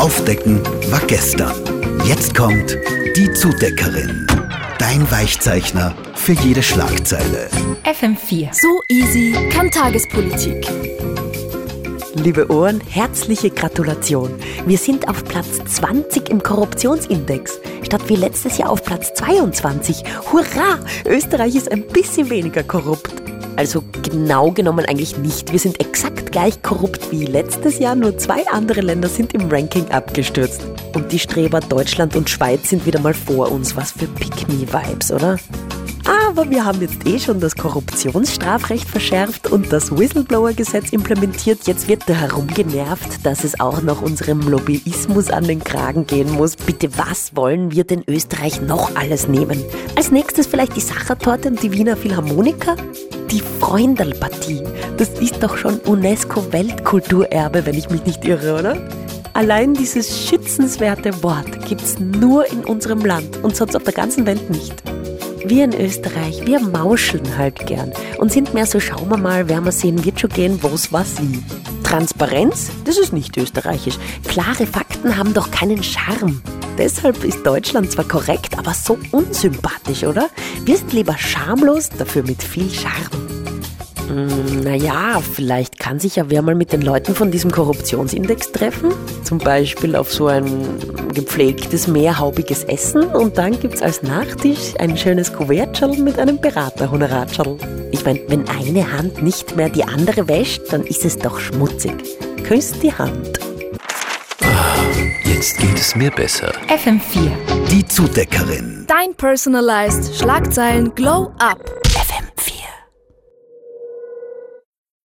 Aufdecken war gestern. Jetzt kommt die Zudeckerin. Dein Weichzeichner für jede Schlagzeile. FM4. So easy kann Tagespolitik. Liebe Ohren, herzliche Gratulation. Wir sind auf Platz 20 im Korruptionsindex, statt wie letztes Jahr auf Platz 22. Hurra! Österreich ist ein bisschen weniger korrupt. Also genau genommen eigentlich nicht. Wir sind exakt gleich korrupt wie letztes Jahr, nur zwei andere Länder sind im Ranking abgestürzt. Und die Streber Deutschland und Schweiz sind wieder mal vor uns. Was für Pick-Me-Vibes, oder? Aber wir haben jetzt eh schon das Korruptionsstrafrecht verschärft und das Whistleblower-Gesetz implementiert. Jetzt wird da herumgenervt, dass es auch noch unserem Lobbyismus an den Kragen gehen muss. Bitte, was wollen wir denn Österreich noch alles nehmen? Als nächstes vielleicht die Sachertorte und die Wiener Philharmoniker? Die Freundelpartie. Das ist doch schon UNESCO-Weltkulturerbe, wenn ich mich nicht irre, oder? Allein dieses schützenswerte Wort gibt's nur in unserem Land und sonst auf der ganzen Welt nicht. Wir in Österreich, wir mauscheln halt gern und sind mehr so, schauen wir mal, wer wir sehen, wird schon gehen, was was wie. Transparenz, das ist nicht österreichisch. Klare Fakten haben doch keinen Charme. Deshalb ist Deutschland zwar korrekt, aber so unsympathisch, oder? Wir sind lieber schamlos, dafür mit viel Charme. Hm, naja, vielleicht kann sich ja wer mal mit den Leuten von diesem Korruptionsindex treffen. Zum Beispiel auf so ein gepflegtes, mehrhaubiges Essen. Und dann gibt's als Nachtisch ein schönes Kuvertschal mit einem Beraterhonoratschal. Ich meine, wenn eine Hand nicht mehr die andere wäscht, dann ist es doch schmutzig. Küsst die Hand. Jetzt geht es mir besser. FM4. Die Zudeckerin. Dein personalized Schlagzeilen Glow Up.